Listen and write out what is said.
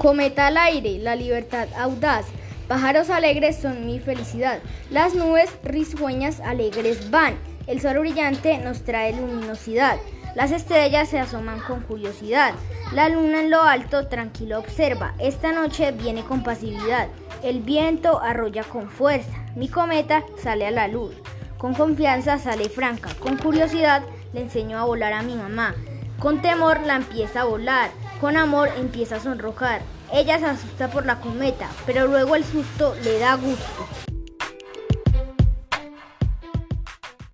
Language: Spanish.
Cometa al aire, la libertad audaz. Pájaros alegres son mi felicidad. Las nubes risueñas alegres van. El sol brillante nos trae luminosidad. Las estrellas se asoman con curiosidad. La luna en lo alto tranquilo observa. Esta noche viene con pasividad. El viento arrolla con fuerza. Mi cometa sale a la luz. Con confianza sale franca. Con curiosidad le enseño a volar a mi mamá. Con temor la empieza a volar. Con amor empieza a sonrojar. Ella se asusta por la cometa, pero luego el susto le da gusto.